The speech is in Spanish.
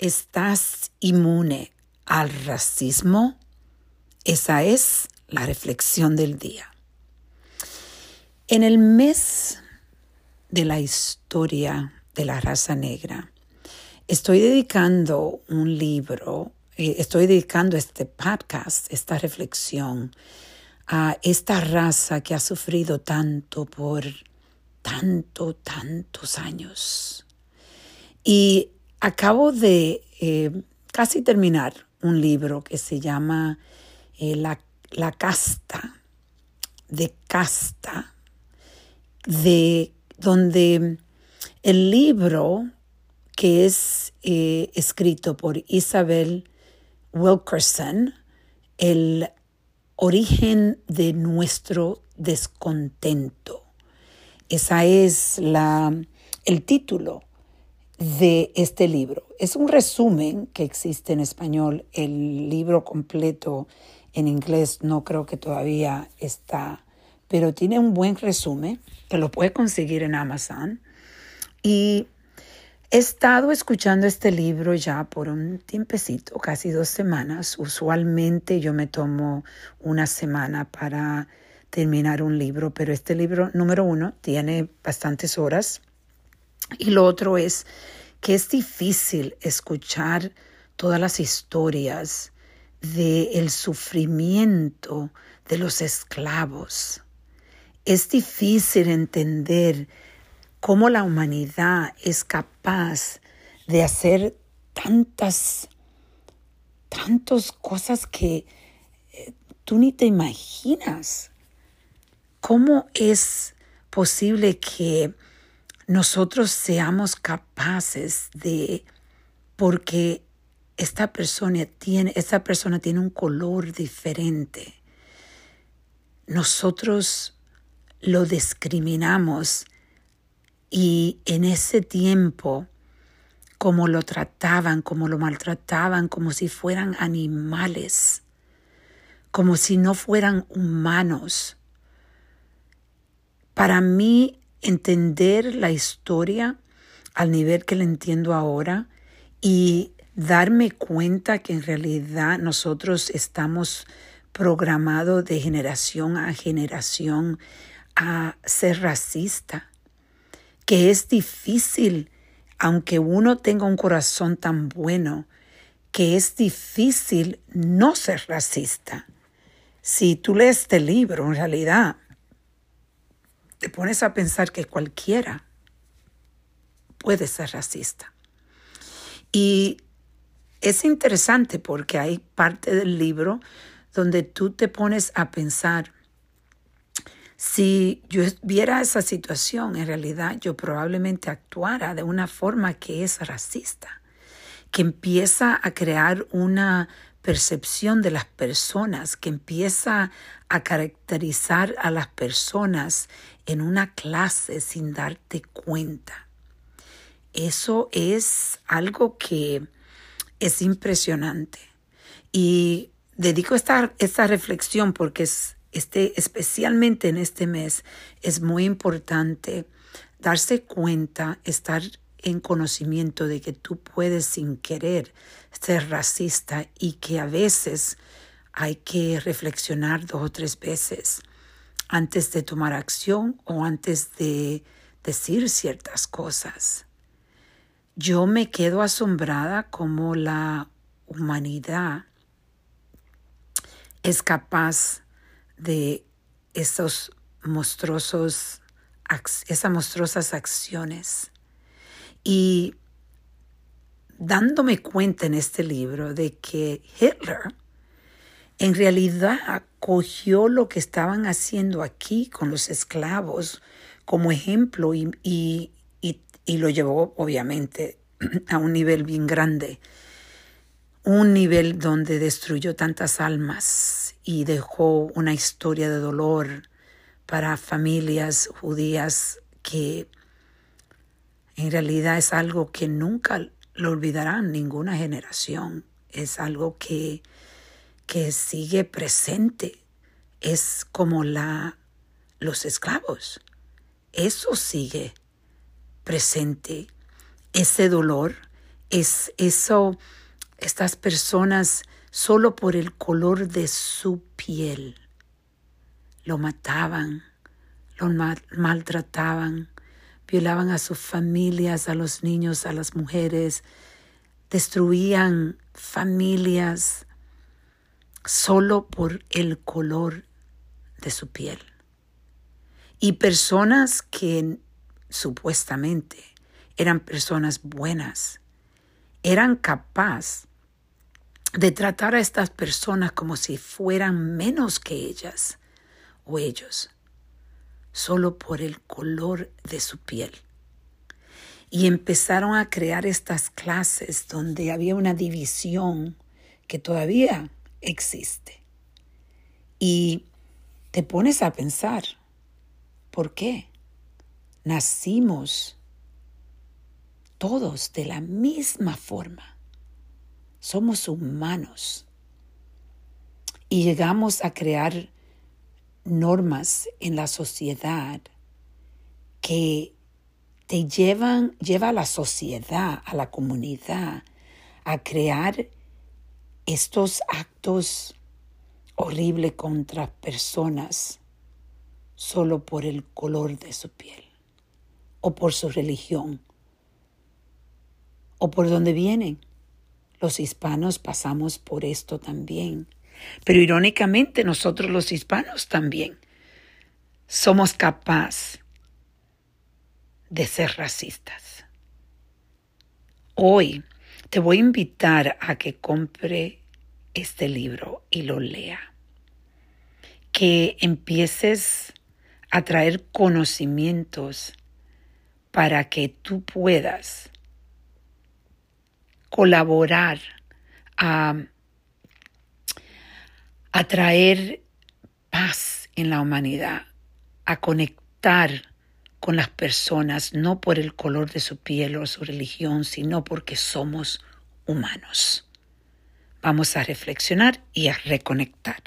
¿Estás inmune al racismo? Esa es la reflexión del día. En el mes de la historia de la raza negra, estoy dedicando un libro, eh, estoy dedicando este podcast, esta reflexión a esta raza que ha sufrido tanto por tanto, tantos años. Y Acabo de eh, casi terminar un libro que se llama eh, la, la, casta, de casta, de donde el libro que es eh, escrito por Isabel Wilkerson, el origen de nuestro descontento. Esa es la, el título de este libro. Es un resumen que existe en español. El libro completo en inglés no creo que todavía está, pero tiene un buen resumen que lo puede conseguir en Amazon. Y he estado escuchando este libro ya por un tiempecito, casi dos semanas. Usualmente yo me tomo una semana para terminar un libro, pero este libro número uno tiene bastantes horas y lo otro es que es difícil escuchar todas las historias del el sufrimiento de los esclavos. Es difícil entender cómo la humanidad es capaz de hacer tantas, tantas cosas que eh, tú ni te imaginas. ¿Cómo es posible que nosotros seamos capaces de, porque esta persona tiene, esta persona tiene un color diferente, nosotros lo discriminamos y en ese tiempo, como lo trataban, como lo maltrataban, como si fueran animales, como si no fueran humanos. Para mí entender la historia al nivel que la entiendo ahora y darme cuenta que en realidad nosotros estamos programados de generación a generación a ser racista, que es difícil, aunque uno tenga un corazón tan bueno, que es difícil no ser racista. Si tú lees este libro, en realidad, te pones a pensar que cualquiera puede ser racista. Y es interesante porque hay parte del libro donde tú te pones a pensar, si yo viera esa situación, en realidad yo probablemente actuara de una forma que es racista, que empieza a crear una percepción de las personas, que empieza a caracterizar a las personas en una clase sin darte cuenta. Eso es algo que es impresionante. Y dedico esta, esta reflexión porque es, este, especialmente en este mes es muy importante darse cuenta, estar en conocimiento de que tú puedes sin querer ser racista y que a veces hay que reflexionar dos o tres veces antes de tomar acción o antes de decir ciertas cosas. Yo me quedo asombrada como la humanidad es capaz de esos monstruosos, esas monstruosas acciones y dándome cuenta en este libro de que Hitler en realidad acogió lo que estaban haciendo aquí con los esclavos como ejemplo y, y, y, lo llevó obviamente a un nivel bien grande, un nivel donde destruyó tantas almas y dejó una historia de dolor para familias judías que en realidad es algo que nunca lo olvidarán ninguna generación. Es algo que, que sigue presente. Es como la, los esclavos. Eso sigue presente. Ese dolor, es eso, estas personas solo por el color de su piel lo mataban, lo maltrataban, violaban a sus familias, a los niños, a las mujeres, destruían familias solo por el color de su piel. Y personas que supuestamente eran personas buenas, eran capaces de tratar a estas personas como si fueran menos que ellas o ellos, solo por el color de su piel. Y empezaron a crear estas clases donde había una división que todavía existe. Y te pones a pensar, ¿por qué? Nacimos todos de la misma forma. Somos humanos. Y llegamos a crear normas en la sociedad que te llevan, lleva a la sociedad, a la comunidad, a crear estos actos horribles contra personas solo por el color de su piel o por su religión o por donde vienen. Los hispanos pasamos por esto también. Pero irónicamente nosotros los hispanos también somos capaces de ser racistas. Hoy te voy a invitar a que compre este libro y lo lea. Que empieces a traer conocimientos para que tú puedas colaborar a, a traer paz en la humanidad, a conectar con las personas, no por el color de su piel o su religión, sino porque somos humanos. Vamos a reflexionar y a reconectar.